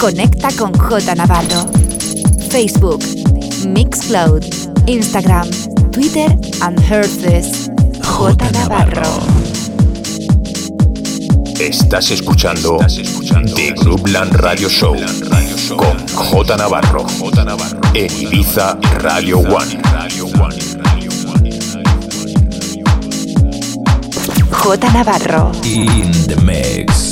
Conecta con J Navarro. Facebook, Mixcloud, Instagram, Twitter and Herces. J Navarro. Estás escuchando, The Groupland Radio Show con J Navarro en Ibiza Radio One. J Navarro. In the mix.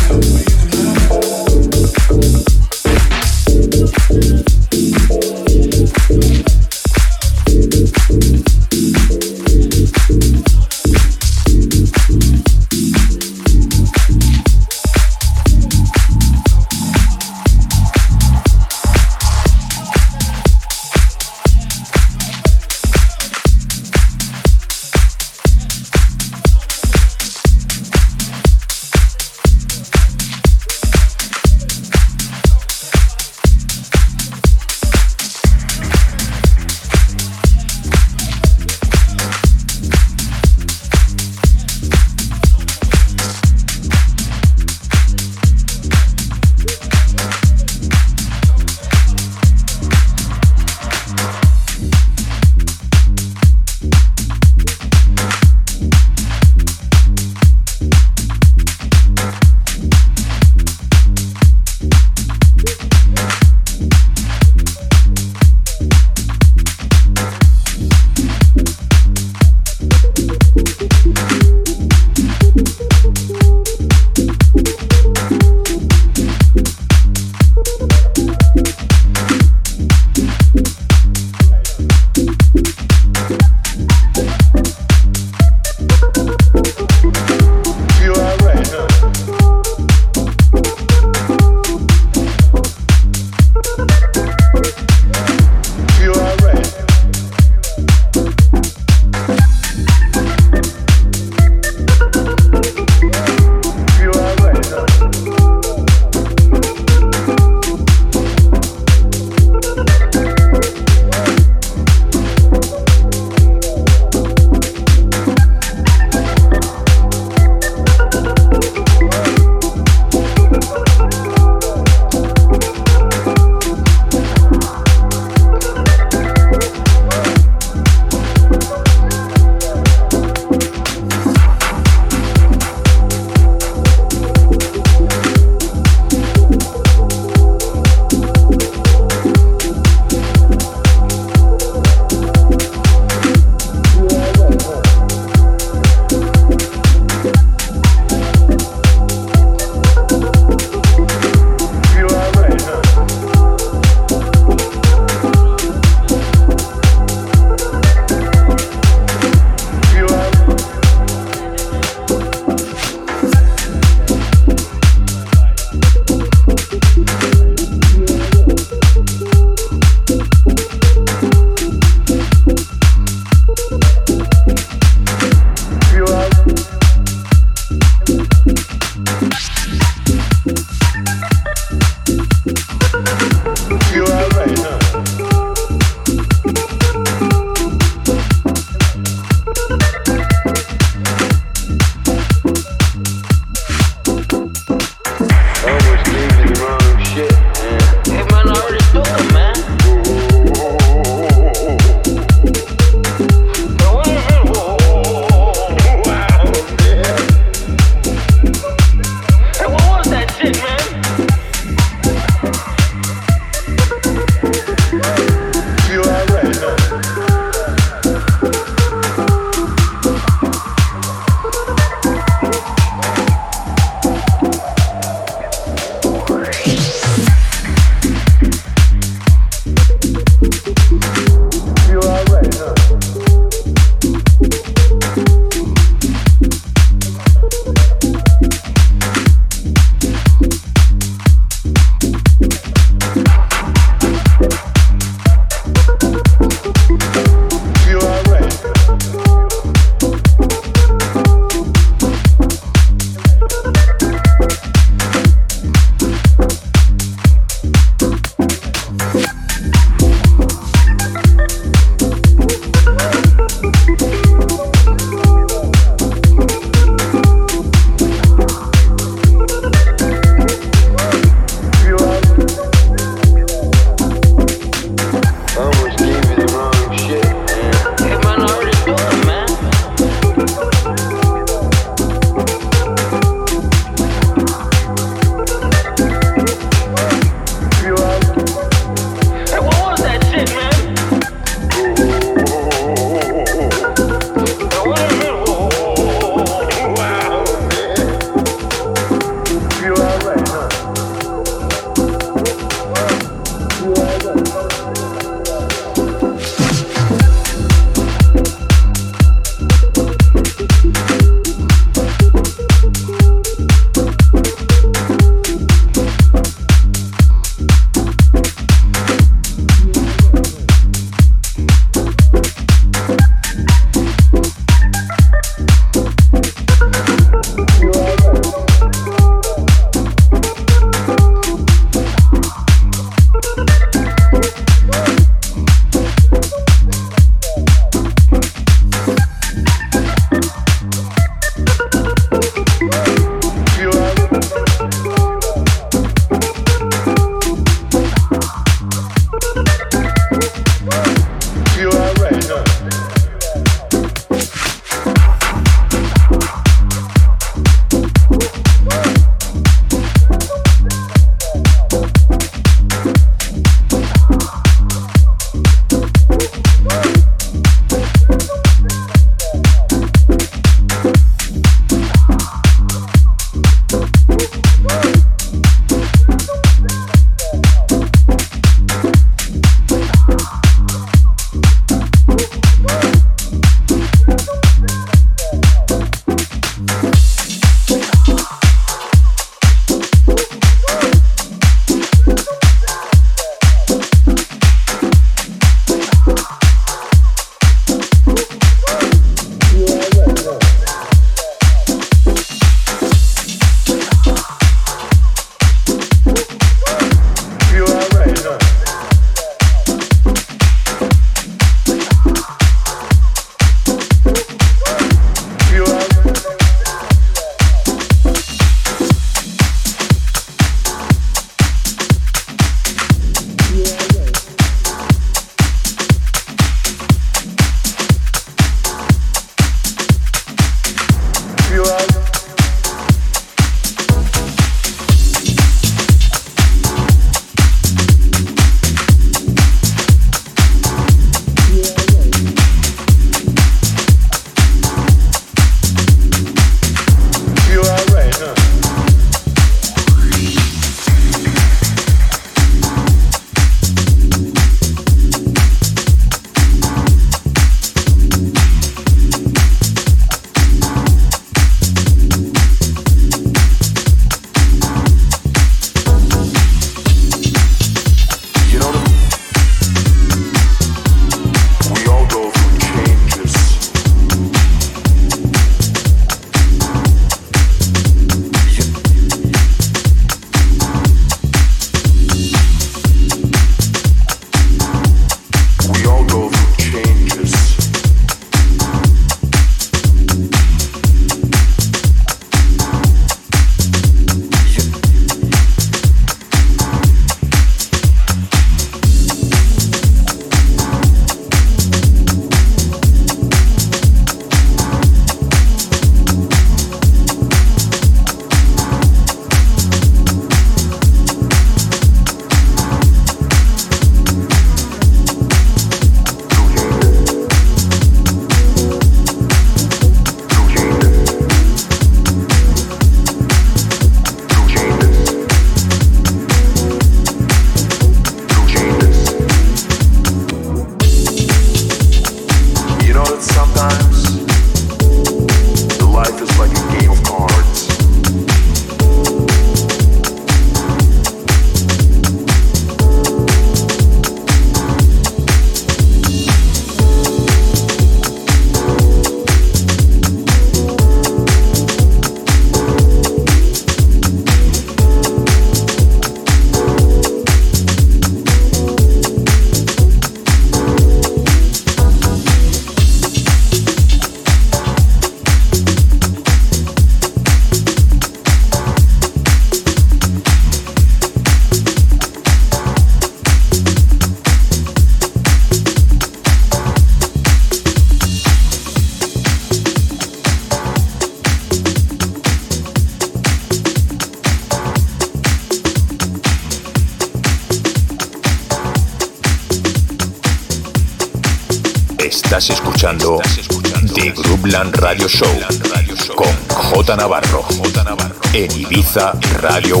Radio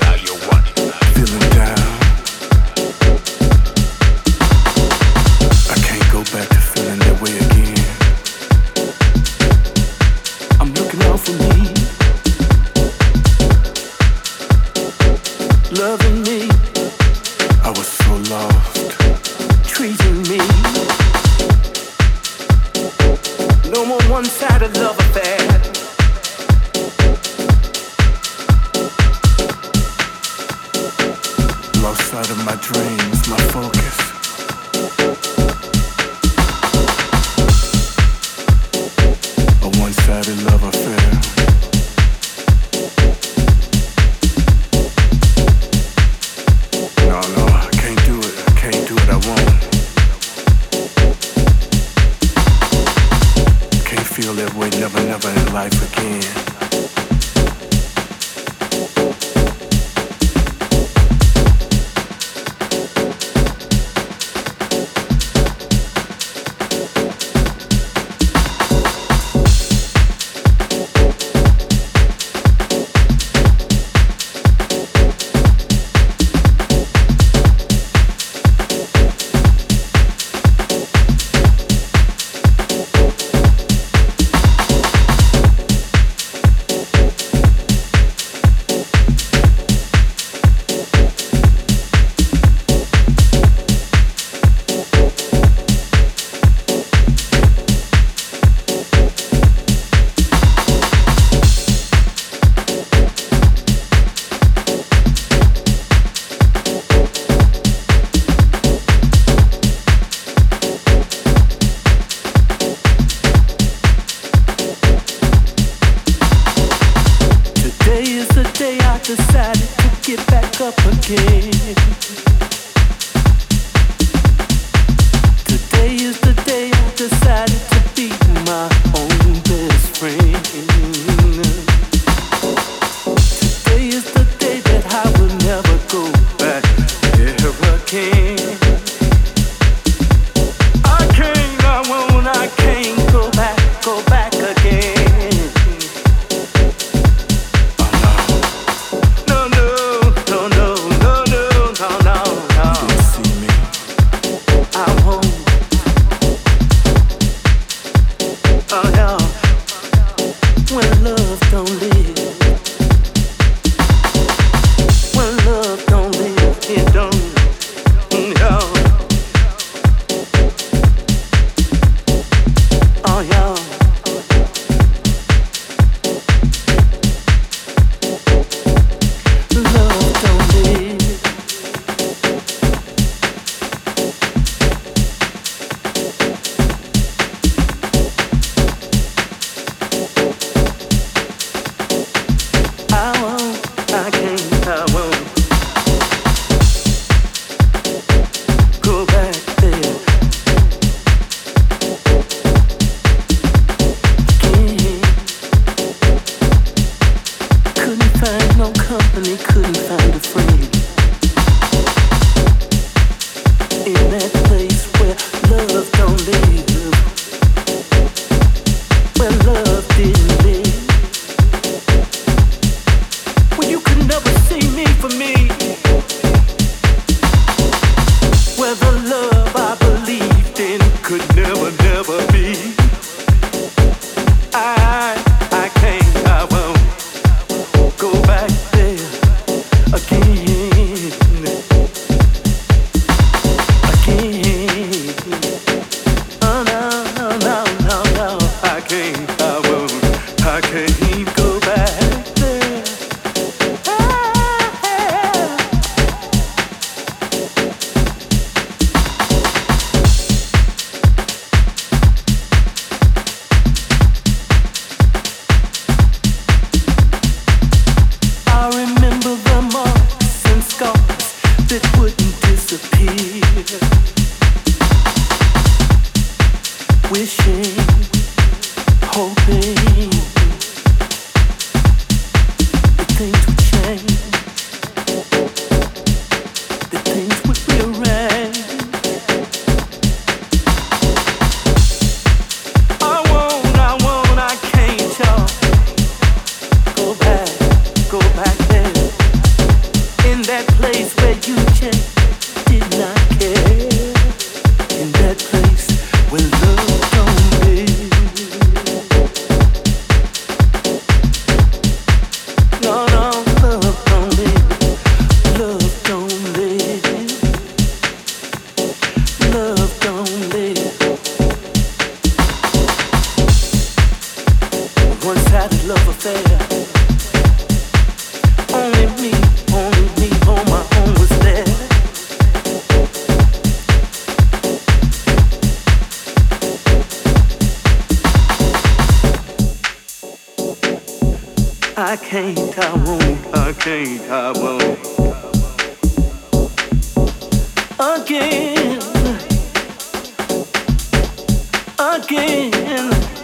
Today is the day I decided to be my own. again, again.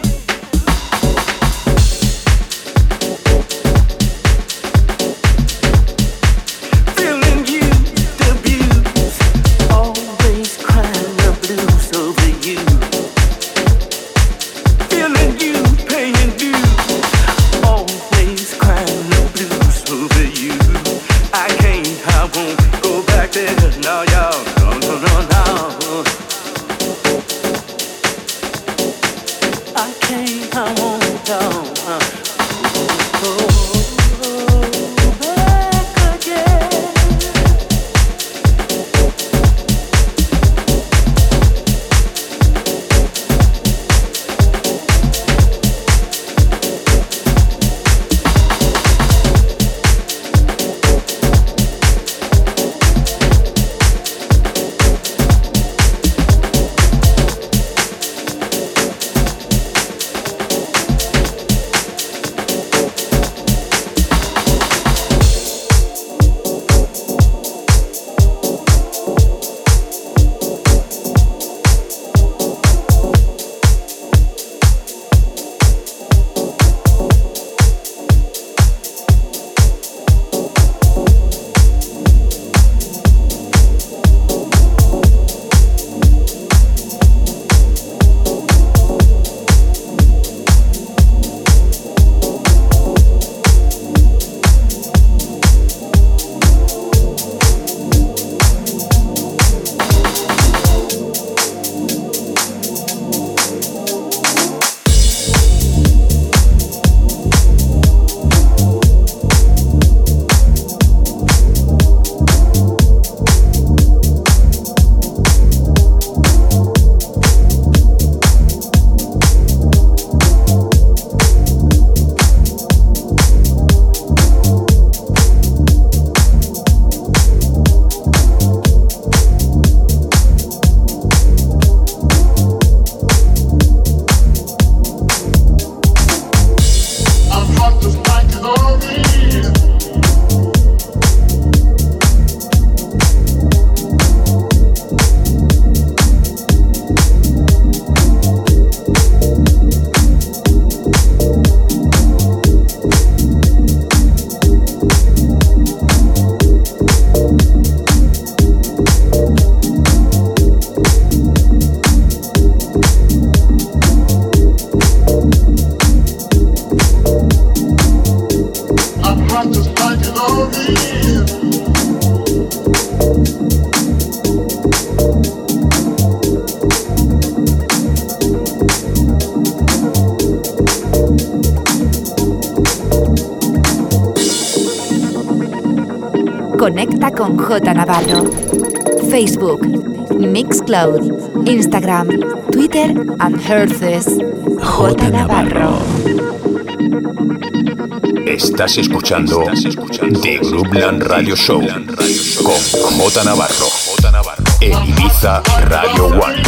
Instagram, Twitter and Herces. J Navarro. Estás escuchando The Groupland Radio Show con J Navarro en Ibiza Radio One.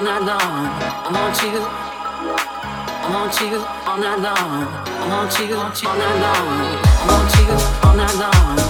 all night long. I want you. I want you all night long. I want you all night long. I want you all night long.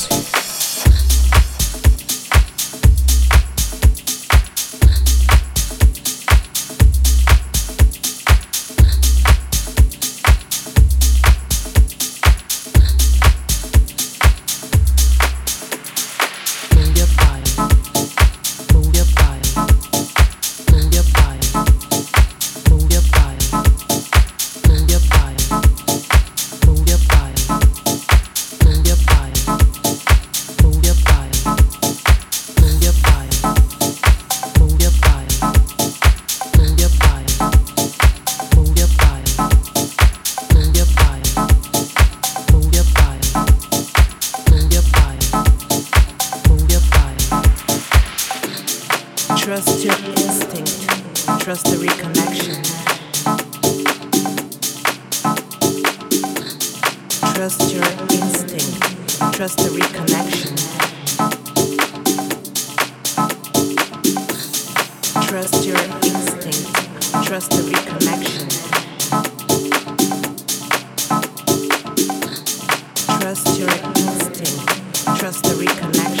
reconnection.